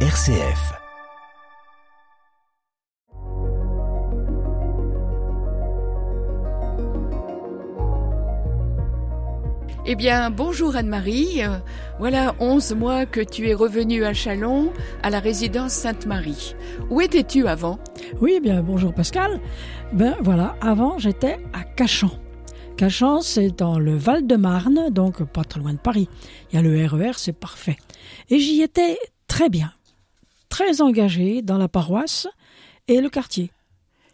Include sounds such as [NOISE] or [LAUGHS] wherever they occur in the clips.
RCF. Eh bien, bonjour Anne-Marie. Euh, Voilà 11 mois que tu es revenue à Chalon, à la résidence Sainte-Marie. Où étais-tu avant? Oui, eh bien bonjour Pascal. Ben voilà, avant j'étais à Cachan. Cachan, c'est dans le Val-de-Marne, donc pas très loin de Paris. Il y a le RER, c'est parfait. Et j'y étais très bien, très engagé dans la paroisse et le quartier.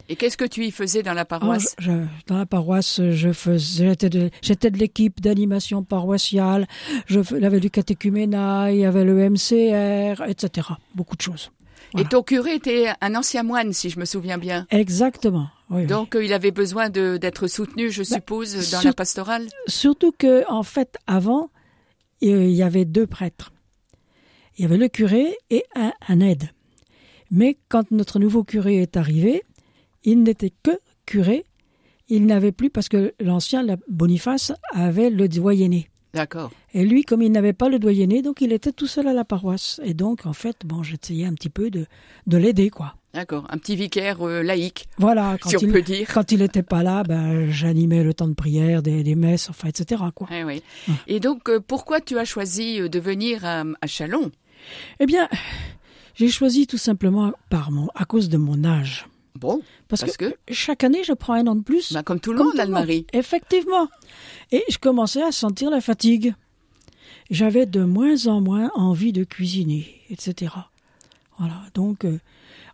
Et qu'est-ce que tu y faisais dans la paroisse je- je- dans la paroisse, je faisais, j'étais de, l'équipe d'animation paroissiale. Je il y avait du catéchuménat, il y avait le MCR, etc. Beaucoup de choses. Et ton curé était un ancien moine, si je me souviens bien. Exactement. Oui. Donc, euh, il avait besoin d'être soutenu, je suppose, dans sur- la pastorale Surtout que, en fait, avant, il y avait deux prêtres. Il y avait le curé et un, un aide. Mais quand notre nouveau curé est arrivé, il n'était que curé. Il n'avait plus, parce que l'ancien, la Boniface, avait le doyenné. D'accord. Et lui, comme il n'avait pas le doyenné, donc il était tout seul à la paroisse. Et donc, en fait, bon, j'essayais un petit peu de, de l'aider, quoi. D'accord. Un petit vicaire euh, laïque, Voilà, [LAUGHS] quand si on il, peut dire. quand il n'était pas là, ben, j'animais le temps de prière, des, des messes, enfin, etc., quoi. Eh oui. Ah. Et donc, euh, pourquoi tu as choisi euh, de venir à, à Chalon? Eh bien, j'ai choisi tout simplement par mon, à cause de mon âge. Bon, Parce, Parce que, que chaque année, je prends un an de plus. bah, comme tout le comme monde, tout le monde. Anne-Marie. Effectivement. Et je commençais à sentir la fatigue. J'avais de moins en moins envie de cuisiner, etc. Voilà. Donc, euh,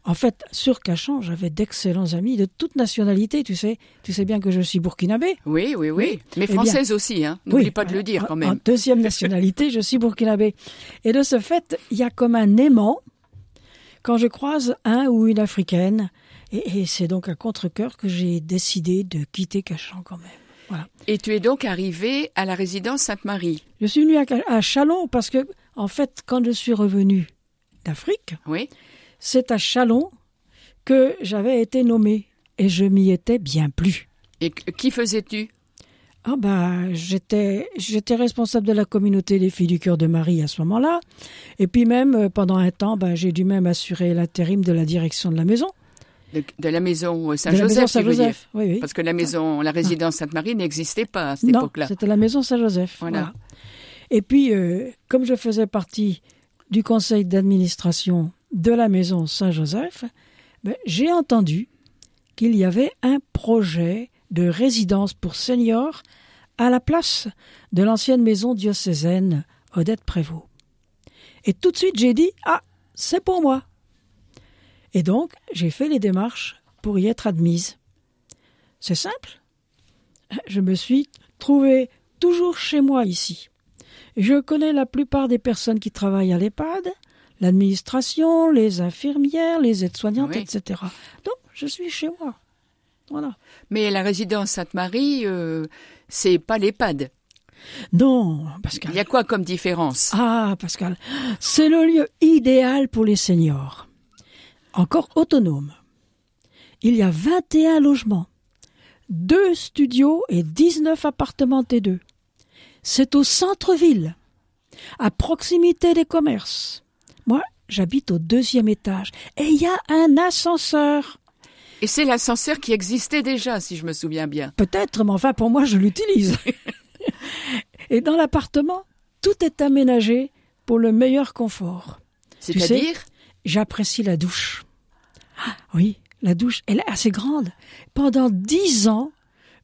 en fait, sur Cachan, j'avais d'excellents amis de toute nationalité. Tu sais, tu sais bien que je suis burkinabé. Oui, oui, oui. Oui. Mais Eh bien- française aussi, hein. N'oublie Oui, pas de le dire en- quand En même. deuxième nationalité, je suis burkinabé. Et de ce fait, il y a comme un aimant quand je croise un ou une africaine. Et, et c'est donc à contre-cœur que j'ai décidé de quitter Cachan quand même. Voilà. Et tu es donc arrivé à la résidence Sainte-Marie. Je suis venu à, à Chalon parce que, en fait, quand je suis revenu d'Afrique, Oui. C'est à Chalon que j'avais été nommé. Et je m'y étais bien plu. Et qui faisais-tu? Ah bah j'étais j'étais responsable de la communauté des filles du cœur de Marie à ce moment-là et puis même euh, pendant un temps bah, j'ai dû même assurer l'intérim de la direction de la maison de, de la maison euh, de la maison Saint-Joseph, Saint-Joseph oui oui Parce que la maison, la résidence Sainte-Marie n'existait pas à cette époque-là. c'était la maison Saint-Joseph Voilà. voilà. et puis euh, comme je faisais partie du conseil d'administration de la maison Saint-Joseph ben, j'ai entendu qu'il y avait un projet de résidence pour seniors à la place de l'ancienne maison diocésaine Odette Prévost. Et tout de suite, j'ai dit Ah, c'est pour moi. Et donc, j'ai fait les démarches pour y être admise. C'est simple. Je me suis trouvé toujours chez moi ici. Je connais la plupart des personnes qui travaillent à l'EHPAD, l'administration, les infirmières, les aides-soignantes, Oui. etc. Donc, je suis chez moi. Voilà. Mais la résidence Sainte-Marie, euh, c'est pas l'EHPAD. Non, Pascal. Il y a quoi comme différence? Ah, Pascal, c'est le lieu idéal pour les seniors. Encore autonome. Il y a 21 logements, deux studios et 19 appartements T2. C'est au centre-ville, à proximité des commerces. Moi, j'habite au deuxième étage et il y a un ascenseur. Et c'est l'ascenseur qui existait déjà, si je me souviens bien. Peut-être, mais enfin pour moi, je l'utilise. [LAUGHS] et dans l'appartement, tout est aménagé pour le meilleur confort. C'est-à-dire? J'apprécie la douche. Ah, oui, la douche, elle est assez grande. Pendant dix ans,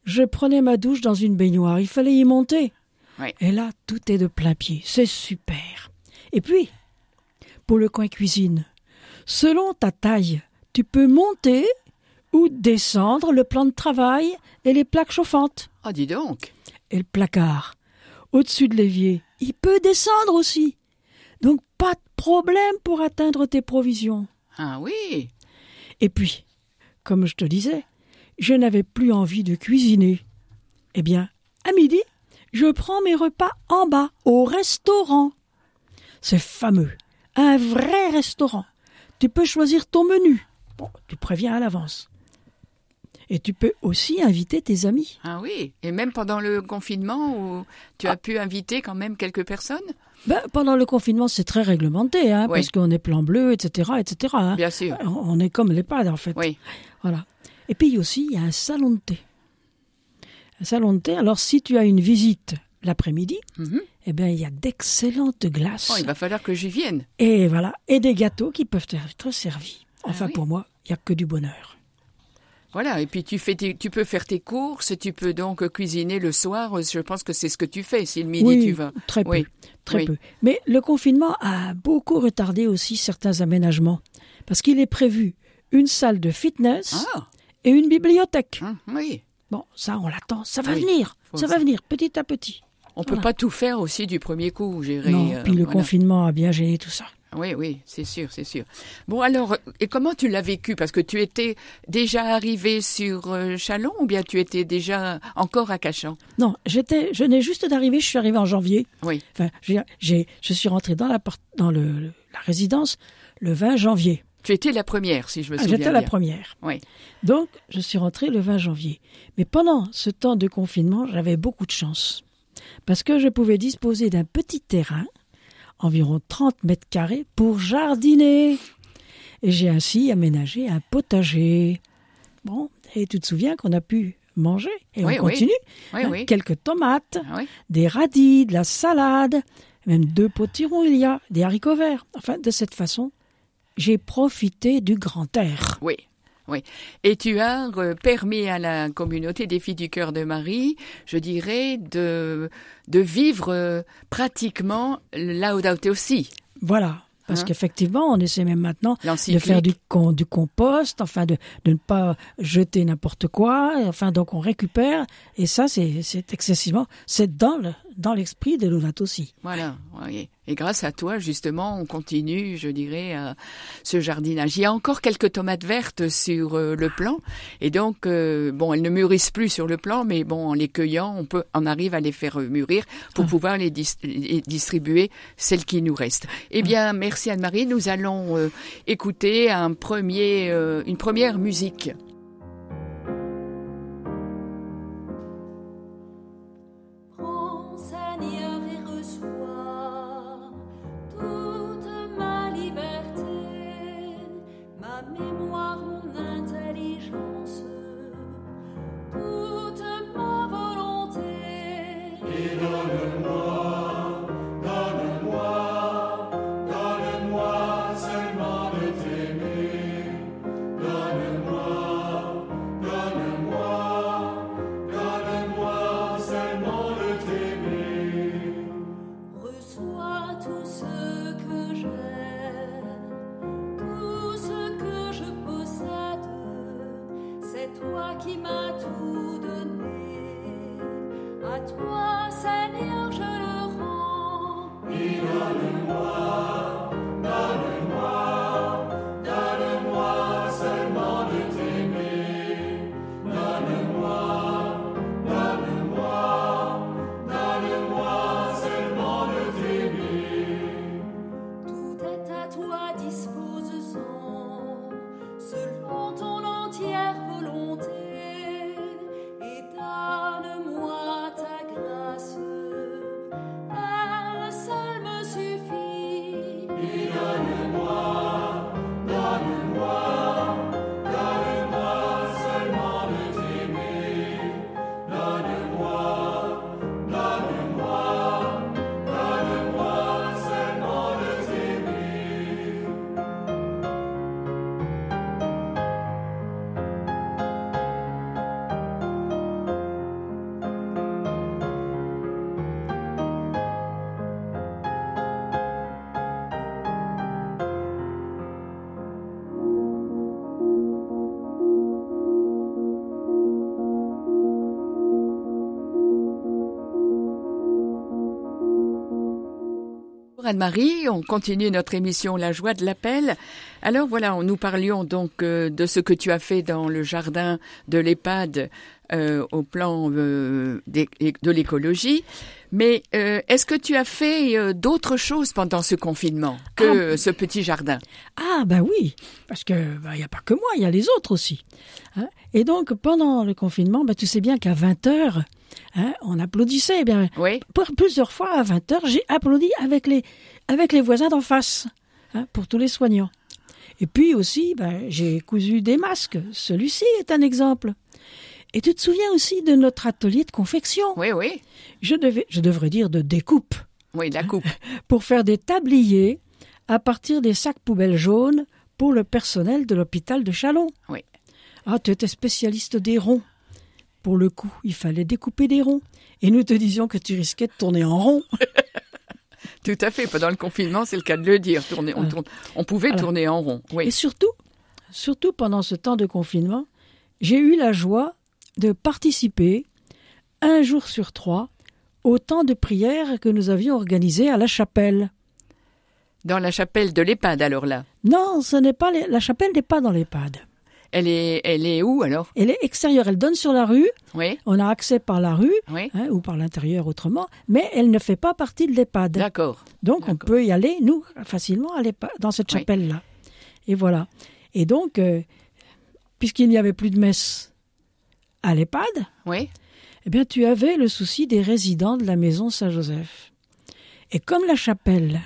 je prenais ma douche dans une baignoire. Il fallait y monter. Oui. Et là, tout est de plein pied. C'est super. Et puis, pour le coin cuisine, selon ta taille, tu peux monter ou descendre le plan de travail et les plaques chauffantes. Oh, dis donc. Et le placard, au-dessus de l'évier, il peut descendre aussi. Donc, pas de problème pour atteindre tes provisions. Ah oui. Et puis, comme je te disais, je n'avais plus envie de cuisiner. Eh bien, à midi, je prends mes repas en bas, au restaurant. C'est fameux, un vrai restaurant. Tu peux choisir ton menu. Bon, tu préviens à l'avance. Et tu peux aussi inviter tes amis. Ah oui, et même pendant le confinement où tu as ah. pu inviter quand même quelques personnes? Ben, pendant le confinement, c'est très réglementé, hein, parce qu'on est plan bleu, etc., etc. Hein. Bien sûr. On est comme les l'EHPAD, en fait. Oui. Voilà. Et puis aussi, il y a un salon de thé. Un salon de thé. Alors, si tu as une visite l'après-midi, mhm. eh bien, il y a d'excellentes glaces. Oh, il va falloir que j'y vienne. Et voilà. Et des gâteaux qui peuvent être servis. Ah enfin, pour moi, il n'y a que du bonheur. Voilà, et puis tu, fais tu peux faire tes courses, tu peux donc cuisiner le soir. Je pense que c'est ce que tu fais si le midi tu vas. Très peu, très peu. Mais le confinement a beaucoup retardé aussi certains aménagements. Parce qu'il est prévu une salle de fitness ah. et une bibliothèque. Hum, oui. Bon, ça, on l'attend. Ça va venir. Ça va venir petit à petit. On ne peut pas tout faire aussi du premier coup, gérer. Non, euh, puis le confinement a bien gêné tout ça. Oui, oui, c'est sûr, c'est sûr. Bon, alors, et comment tu l'as vécu? Parce que tu étais déjà arrivé sur euh, Chalon ou bien tu étais déjà encore à Cachan? Non, j'étais, je n'ai juste d'arriver, je suis arrivé en janvier. Oui. Enfin, j'ai, je suis rentré dans, la, dans le, la résidence le 20 janvier. Tu étais la première, si je me ah, souviens J'étais la première. Oui. Donc, je suis rentré le 20 janvier. Mais pendant ce temps de confinement, j'avais beaucoup de chance. Parce que je pouvais disposer d'un petit terrain environ 30 mètres carrés, pour jardiner. Et j'ai ainsi aménagé un potager. Bon, et tu te souviens qu'on a pu manger, et on continue, hein, quelques tomates, des radis, de la salade, même deux potirons il y a, des haricots verts. Enfin, de cette façon, j'ai profité du grand air. Oui, oui. Et tu as euh, permis à la communauté des filles du cœur de Marie, je dirais, de, de vivre euh, pratiquement Laudato aussi. Voilà. Parce hein? qu'effectivement, on essaie même maintenant de faire du, du compost, enfin de, de ne pas jeter n'importe quoi. Enfin, donc on récupère. Et ça, c'est excessivement. C'est dans le, dans l'esprit de Laudato aussi. Voilà. Oui. Et grâce à toi, justement, on continue, je dirais, euh, ce jardinage. Il y a encore quelques tomates vertes sur euh, le plan, et donc, euh, bon, elles ne mûrissent plus sur le plan, mais bon, en les cueillant, on peut, on arrive à les faire mûrir pour ah. pouvoir les, distribuer celles qui nous restent. Eh bien, merci Anne-Marie. Nous allons écouter un premier, une première musique. Selon Anne-Marie, on continue notre émission La joie de l'appel. Alors voilà, nous parlions donc euh, de ce que tu as fait dans le jardin de l'EHPAD euh, au plan euh, de l'écologie. Mais est-ce que tu as fait d'autres choses pendant ce confinement que ah. ce petit jardin? Ah ben oui, parce que il bah, n'y a pas que moi, il y a les autres aussi. Hein. Et donc pendant le confinement, bah, tu sais bien qu'à 20 heures, Hein, on applaudissait. Eh bien, oui. plusieurs fois à 20 heures, j'ai applaudi avec les, avec les voisins d'en face, hein, pour tous les soignants. Et puis aussi, ben, j'ai cousu des masques. Celui-ci est un exemple. Et tu te souviens aussi de notre atelier de confection? Oui, oui. Je, devais, je devrais dire de découpe. Oui, la coupe. [LAUGHS] pour faire des tabliers à partir des sacs poubelles jaunes pour le personnel de l'hôpital de Chalon. Oui. Ah, tu étais spécialiste des ronds. Pour le coup, il fallait découper des ronds. Et nous te disions que tu risquais de tourner en rond. [LAUGHS] Tout à fait. Pendant le confinement, c'est le cas de le dire. Tourner, on, on pouvait tourner en rond. Oui. Et surtout, surtout pendant ce temps de confinement, j'ai eu la joie de participer un jour sur trois au temps de prière que nous avions organisé à la chapelle. Dans la chapelle de l'EHPAD, alors là Non, ce n'est pas la chapelle n'est pas dans l'EHPAD. Elle est, elle est où alors? Elle est extérieure, elle donne sur la rue. Oui. On a accès par la rue hein, ou par l'intérieur autrement, mais elle ne fait pas partie de l'EHPAD. D'accord. Donc on peut y aller, nous, facilement aller dans cette chapelle-là. Et voilà. Et donc, euh, puisqu'il n'y avait plus de messe à l'EHPAD, oui. eh bien tu avais le souci des résidents de la maison Saint-Joseph. Et comme la chapelle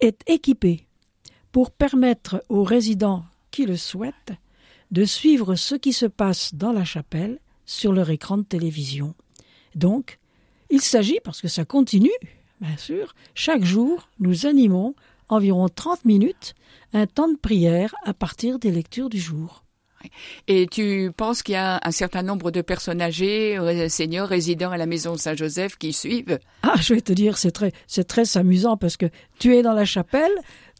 est équipée pour permettre aux résidents qui le souhaitent de suivre ce qui se passe dans la chapelle sur leur écran de télévision. Donc, il s'agit, parce que ça continue, bien sûr, chaque jour, nous animons environ 30 minutes un temps de prière à partir des lectures du jour. Et tu penses qu'il y a un certain nombre de personnes âgées, euh, seniors, résidents à la maison Saint-Joseph qui suivent? Ah, je vais te dire, c'est très, c'est très amusant parce que tu es dans la chapelle,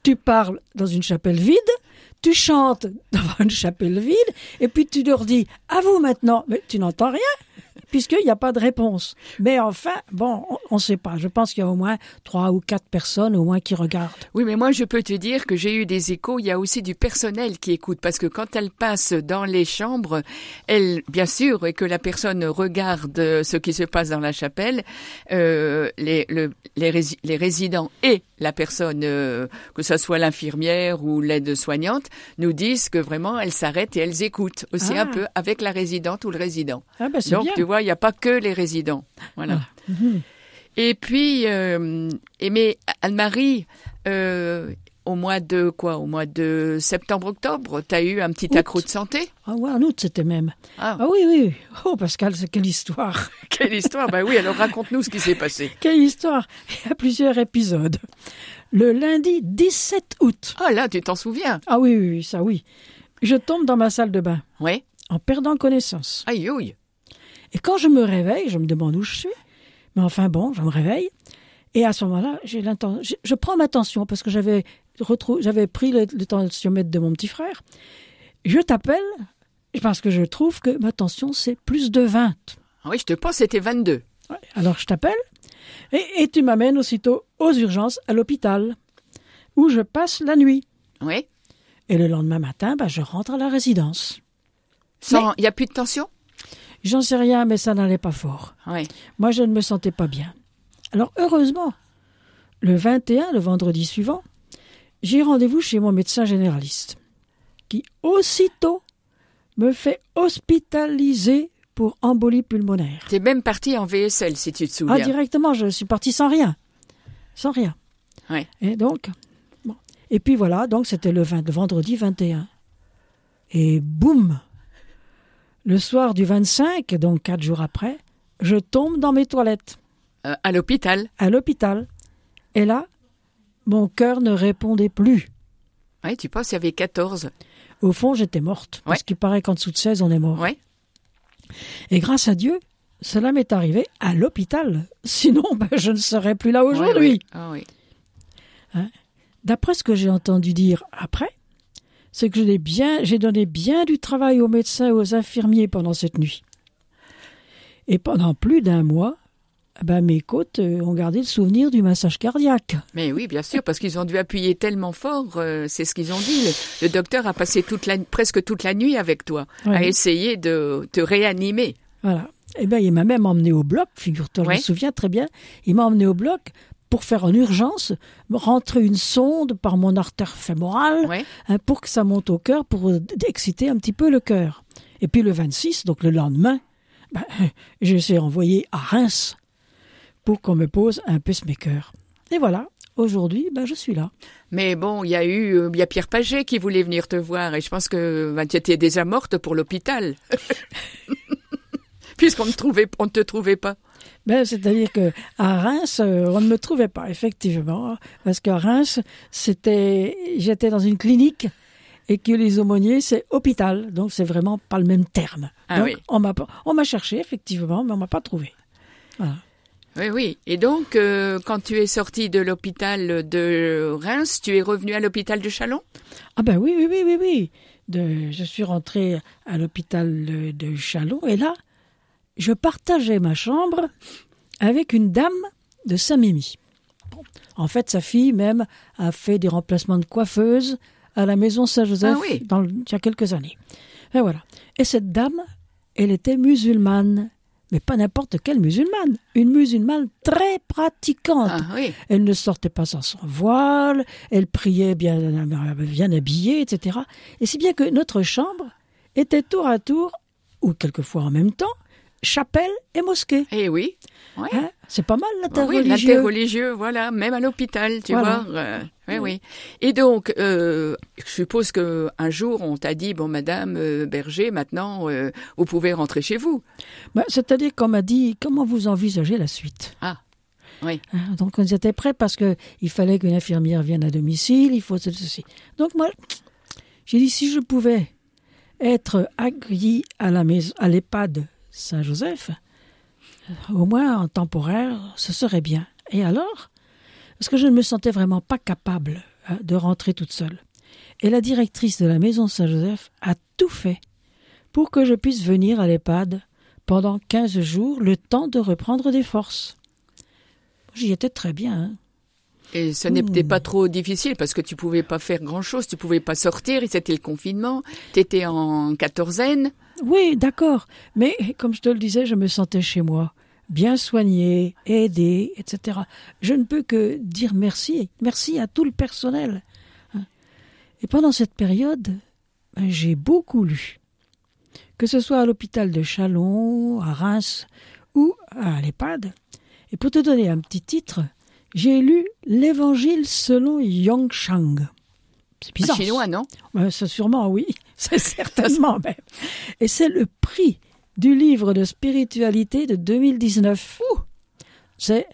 tu parles dans une chapelle vide, tu chantes devant une chapelle vide, et puis tu leur dis à vous maintenant, mais tu n'entends rien puisqu'il n'y a pas de réponse. Mais enfin, bon, on ne sait pas. Je pense qu'il y a au moins trois ou quatre personnes au moins qui regardent. Oui, mais moi, je peux te dire que j'ai eu des échos. Il y a aussi du personnel qui écoute parce que quand elle passe dans les chambres, elle, bien sûr, et que la personne regarde ce qui se passe dans la chapelle, euh, les, les, résidents et la personne, euh, que ce soit l'infirmière ou l'aide-soignante, nous disent que vraiment elles s'arrêtent et elles écoutent aussi un ah. peu avec la résidente ou le résident. Ah ben Donc tu vois, il n'y a pas que les résidents. Voilà. Ah. Mhm. Et puis, euh, mais Anne-Marie, euh, au mois de quoi Au mois de septembre-octobre, tu as eu un petit accroc de santé? Ah ouais, en août c'était même. Ah. ah. oui, oui. Oh Pascal, quelle histoire [LAUGHS] Quelle histoire Bah oui, alors raconte-nous ce qui s'est passé. [LAUGHS] Quelle histoire Il y a plusieurs épisodes. Le lundi 17 août. Ah là, tu t'en souviens? Ah oui, oui, ça oui. Je tombe dans ma salle de bain. Oui. En perdant connaissance. Aïe, aïe. Et quand je me réveille, je me demande où je suis. Mais enfin bon, je me réveille. Et à ce moment-là, j'ai je prends ma tension parce que j'avais j'avais pris le, le tensiomètre de mon petit frère. Je t'appelle parce que je trouve que ma tension c'est plus de 20. Ah oui, je te pense c'était 22. alors je t'appelle et, et, tu m'amènes aussitôt aux urgences à l'hôpital où je passe la nuit. Oui. Et le lendemain matin, bah, je rentre à la résidence. Il n'y a plus de tension? J'en sais rien, mais ça n'allait pas fort. Oui. Moi, je ne me sentais pas bien. Alors, heureusement, le 21, le vendredi suivant, j'ai rendez-vous chez mon médecin généraliste, qui aussitôt me fait hospitaliser pour embolie pulmonaire. Tu es même parti en VSL, si tu te souviens. Ah, directement, je suis parti sans rien. Sans rien. Oui. Et donc, bon. Et puis voilà, donc c'était le, le vendredi 21. Et boum le soir du 25, donc quatre jours après, je tombe dans mes toilettes. Euh, à l'hôpital À l'hôpital. Et là, mon cœur ne répondait plus. Oui, tu penses qu'il y avait 14 Au fond, j'étais morte. Parce qu'il paraît qu'en dessous de 16, on est mort. Oui. Et grâce à Dieu, cela m'est arrivé à l'hôpital. Sinon, [LAUGHS] ben, je ne serais plus là aujourd'hui. Ah oui. Hein? D'après ce que j'ai entendu dire après, c'est que j'ai bien, j'ai donné bien du travail aux médecins et aux infirmiers pendant cette nuit. Et pendant plus d'un mois, ben, mes côtes euh, ont gardé le souvenir du massage cardiaque. Mais oui, bien sûr, parce qu'ils ont dû appuyer tellement fort, euh, c'est ce qu'ils ont dit. Le, le docteur a passé toute la, presque toute la nuit avec toi, à essayer de te réanimer. Voilà. Et ben, il m'a même emmené au bloc, figure-toi, je me souviens très bien. Il m'a emmené au bloc pour faire en urgence, rentrer une sonde par mon artère fémorale hein, pour que ça monte au cœur, pour exciter un petit peu le cœur. Et puis le 26, donc le lendemain, ben, [LAUGHS] je suis envoyé à Reims pour qu'on me pose un pacemaker. Et voilà, aujourd'hui, ben, je suis là. Mais bon, il y a eu, euh, il y a Pierre Paget qui voulait venir te voir et je pense que ben, tu étais déjà morte pour l'hôpital. [LAUGHS] Puisqu'on ne trouvait, on ne te trouvait pas. Ben, c'est-à-dire que à Reims, euh, on ne me trouvait pas, effectivement, parce qu'à Reims, c'était, j'étais dans une clinique et que les aumôniers, c'est hôpital, donc c'est vraiment pas le même terme. Ah donc, oui. on m'a, pas- on m'a cherché, effectivement, mais on m'a pas trouvé. Voilà. Oui, oui. Et donc, euh, quand tu es sorti de l'hôpital de Reims, tu es revenu à l'hôpital de Chalon? Ah ben oui, oui, oui, oui, oui. De, je suis rentré à l'hôpital de, de Chalon et là, je partageais ma chambre avec une dame de Saint-Mimi. En fait, sa fille même a fait des remplacements de coiffeuse à la maison Saint-Joseph Ah oui. dans le- il y a quelques années. Et voilà. Et cette dame, elle était musulmane. Mais pas n'importe quelle musulmane. Une musulmane très pratiquante. Ah oui. Elle ne sortait pas sans son voile, elle priait bien, bien habillée, etc. Et si bien que notre chambre était tour à tour, ou quelquefois en même temps, chapelle et mosquée. Eh oui. Ouais. Hein C'est pas mal Ah oui, l'interreligieux. l'interreligieux, voilà, même à l'hôpital, tu Voilà. vois. euh, oui, oui. Et donc, euh, je suppose que un jour, on t'a dit, bon, Madame euh, Berger, maintenant, euh, vous pouvez rentrer chez vous. Ben, C'est-à-dire qu'on m'a dit comment vous envisagez la suite? Ah, oui. Hein, Donc on était prêts parce que il fallait qu'une infirmière vienne à domicile, il faut ceci. Donc moi, j'ai dit si je pouvais être accueilli à la maison, à l'EHPAD Saint-Joseph, euh, au moins en temporaire, ce serait bien. Et alors? Parce que je ne me sentais vraiment pas capable hein, de rentrer toute seule. Et la directrice de la maison Saint-Joseph a tout fait pour que je puisse venir à l'EHPAD pendant 15 jours, le temps de reprendre des forces. J'y étais très bien. hein. Et ce n'était Hmm. pas trop difficile parce que tu pouvais pas faire grand chose, tu pouvais pas sortir, et c'était le confinement, t'étais en quatorzaine. Oui, d'accord. Mais comme je te le disais, je me sentais chez moi, bien soignée, aidée, etc. Je ne peux que dire merci. Merci à tout le personnel. hein. Et pendant cette période, ben, j'ai beaucoup lu. Que ce soit à l'hôpital de Chalon, à Reims ou à l'EHPAD. Et pour te donner un petit titre, j'ai lu l'Évangile selon Yongshang. C'est Un bizarre. chinois, non Ouais, ça sûrement, oui. [LAUGHS] C'est certainement [LAUGHS] même. Et c'est le prix du livre de spiritualité de 2019. C'est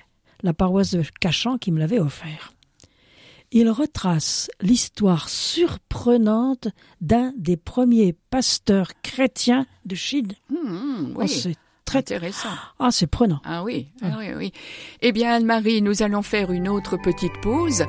la paroisse de Cachan qui me l'avait offert. Il retrace l'histoire surprenante d'un des premiers pasteurs chrétiens de Chine. Hmm, Oh, Oui, c'est très intéressant. ah, c'est prenant. Ah oui, ah oui, oui. Eh bien, Anne-Marie, nous allons faire une autre petite pause.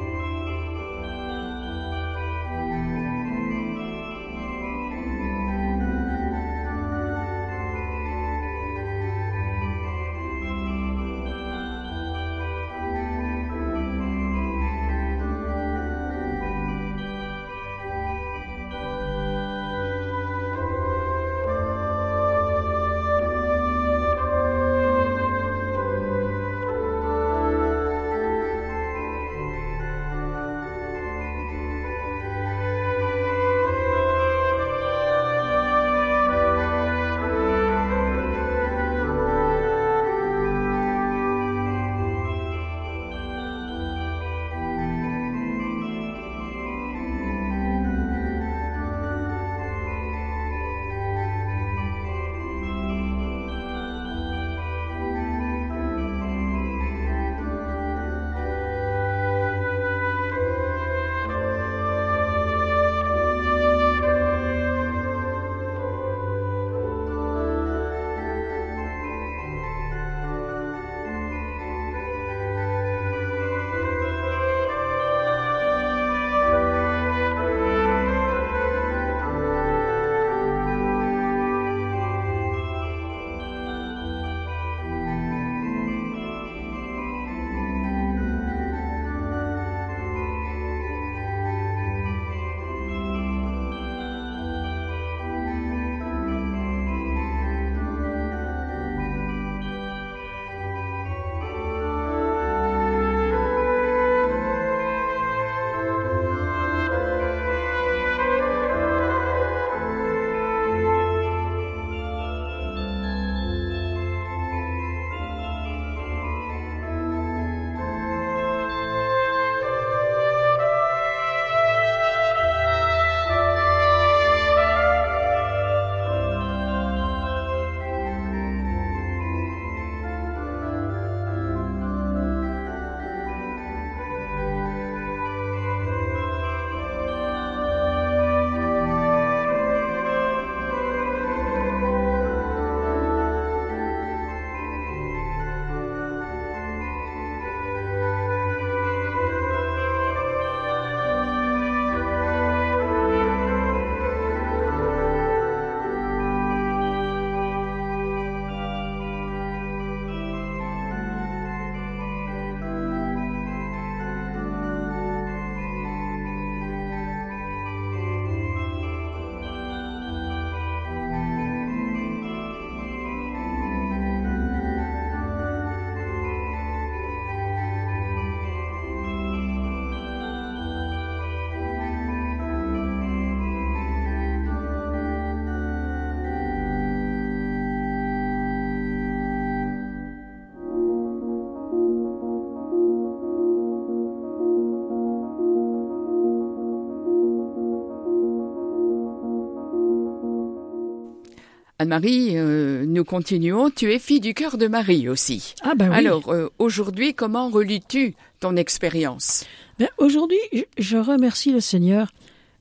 Anne-Marie, euh, nous continuons. Tu es fille du cœur de Marie aussi. Ah ben oui. Alors, euh, aujourd'hui, comment relis-tu ton expérience? Ben, Aujourd'hui, je- remercie le Seigneur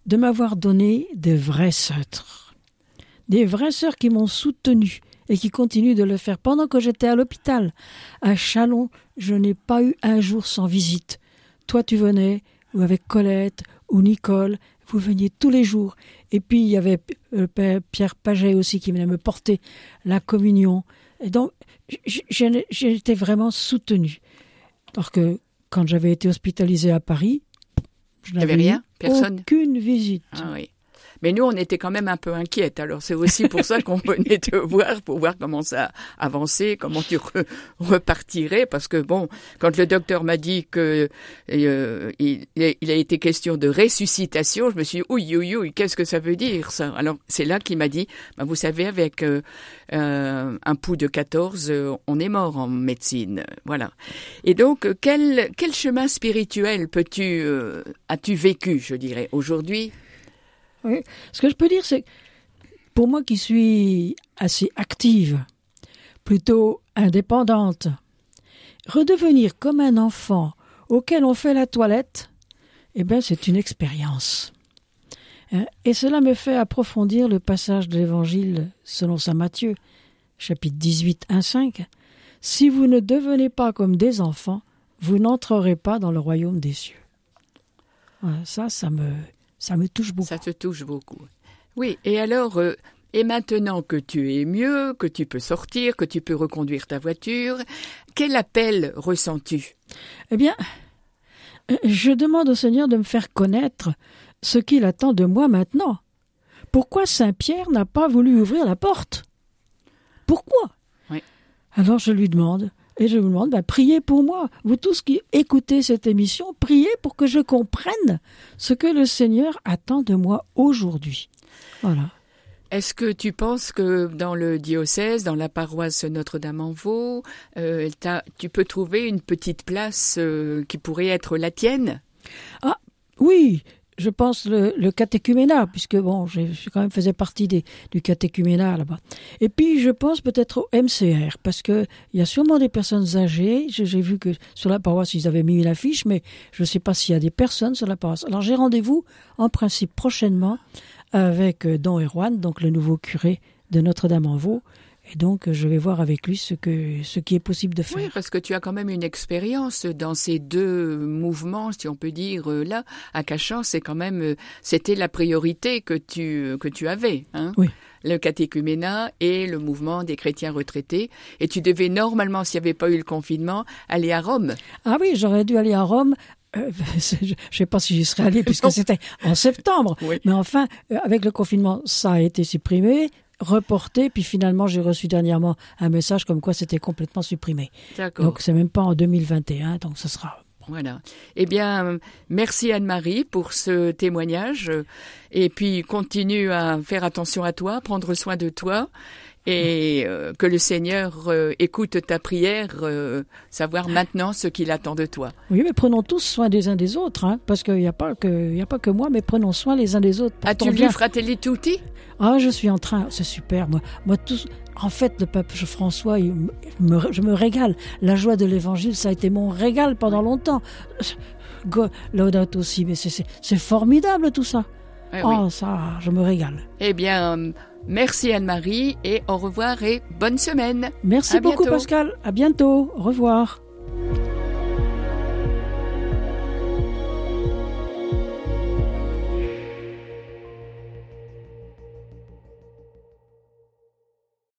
de m'avoir donné de vraies sœurs. Des vraies sœurs qui m'ont soutenu et qui continuent de le faire pendant que j'étais à l'hôpital. À Chalon, je n'ai pas eu un jour sans visite. Toi, tu venais, ou avec Colette, ou Nicole, vous veniez tous les jours. Et puis, il y avait euh, le père Pierre Paget aussi qui venait me porter la communion. Et donc, j- j- j'ai été vraiment soutenue. Alors que quand j'avais été hospitalisée à Paris, je n'avais rien Personne Aucune visite. Ah oui. Mais nous, on était quand même un peu inquiètes. Alors, c'est aussi pour ça qu'on venait te voir, pour voir comment ça avançait, comment tu re- repartirais. Parce que bon, quand le docteur m'a dit que euh, il, a été question de ressuscitation, je me suis dit, ouïe, ouïe, ouïe, qu'est-ce que ça veut dire, ça? Alors, c'est là qu'il m'a dit, bah, vous savez, avec euh, euh, un pouls de 14, euh, on est mort en médecine. Voilà. Et donc, quel, quel chemin spirituel peux-tu, as-tu vécu, je dirais, aujourd'hui? Ce que je peux dire, c'est pour moi qui suis assez active, plutôt indépendante, redevenir comme un enfant auquel on fait la toilette, eh bien, c'est une expérience. Hein, Et cela me fait approfondir le passage de l'Évangile selon saint Matthieu, chapitre 18, 1, 5. Si vous ne devenez pas comme des enfants, vous n'entrerez pas dans le royaume des cieux. Ça, ça me, ça me touche beaucoup. Ça te touche beaucoup. Oui, et alors, euh, et maintenant que tu es mieux, que tu peux sortir, que tu peux reconduire ta voiture, quel appel ressens-tu? Eh bien, euh, je demande au Seigneur de me faire connaître ce qu'il attend de moi maintenant. Pourquoi Saint Pierre n'a pas voulu ouvrir la porte? Pourquoi? Oui. Alors je lui demande, et je vous demande, bah, priez pour moi. Vous tous qui écoutez cette émission, priez pour que je comprenne ce que le Seigneur attend de moi aujourd'hui. Voilà. Est-ce que tu penses que dans le diocèse, dans la paroisse Notre-Dame-en-Vaux, euh, tu peux trouver une petite place euh, qui pourrait être la tienne? Oui, je pense le, le catéchuménat, puisque bon, j'ai j'ai quand même faisais partie des, du catéchuménat là-bas. Et puis je pense peut-être au MCR, parce que il y a sûrement des personnes âgées. Je- J'ai vu que sur la paroisse ils avaient mis une affiche, mais je ne sais pas s'il y a des personnes sur la paroisse. Alors j'ai rendez-vous en principe prochainement avec euh, Don Erwan, donc le nouveau curé de Notre-Dame-en-Vaux. Et donc, je vais voir avec lui ce, que, ce qui est possible de faire. Oui, parce que tu as quand même une expérience dans ces deux mouvements, si on peut dire euh, là, à Cachan, c'est quand même euh, c'était la priorité que tu que tu avais, hein Oui. Le catéchuménat et le mouvement des chrétiens retraités, et tu devais normalement, s'il n'y avait pas eu le confinement, aller à Rome. Ah oui, j'aurais dû aller à Rome. Euh, [LAUGHS] je ne sais pas si j'y serais allé puisque c'était en septembre. Oui. Mais enfin, avec le confinement, ça a été supprimé, reporté, puis finalement j'ai reçu dernièrement un message comme quoi c'était complètement supprimé. Donc c'est même pas en 2021, donc ce sera. Voilà. Eh bien, merci Anne-Marie pour ce témoignage. Et puis, continue à faire attention à toi, prendre soin de toi. Et euh, que le Seigneur euh, écoute ta prière, euh, savoir maintenant ce qu'il attend de toi. Oui, mais prenons tous soin des uns des autres, hein, parce qu'il n'y a pas que il y a pas que moi, mais prenons soin les uns des autres. As-tu lu. Fratelli Tutti? Ah, je suis en train, c'est super. Moi, moi tout, en fait, le pape François, il me- je me régale. La joie de l'Évangile, ça a été mon régal pendant longtemps. Go- Laudato aussi, mais c'est- formidable tout ça. Eh oui. Oh, ça, je me régale. Eh bien, Merci Anne-Marie et au revoir et bonne semaine. Merci beaucoup. Pascal. À bientôt. Au revoir.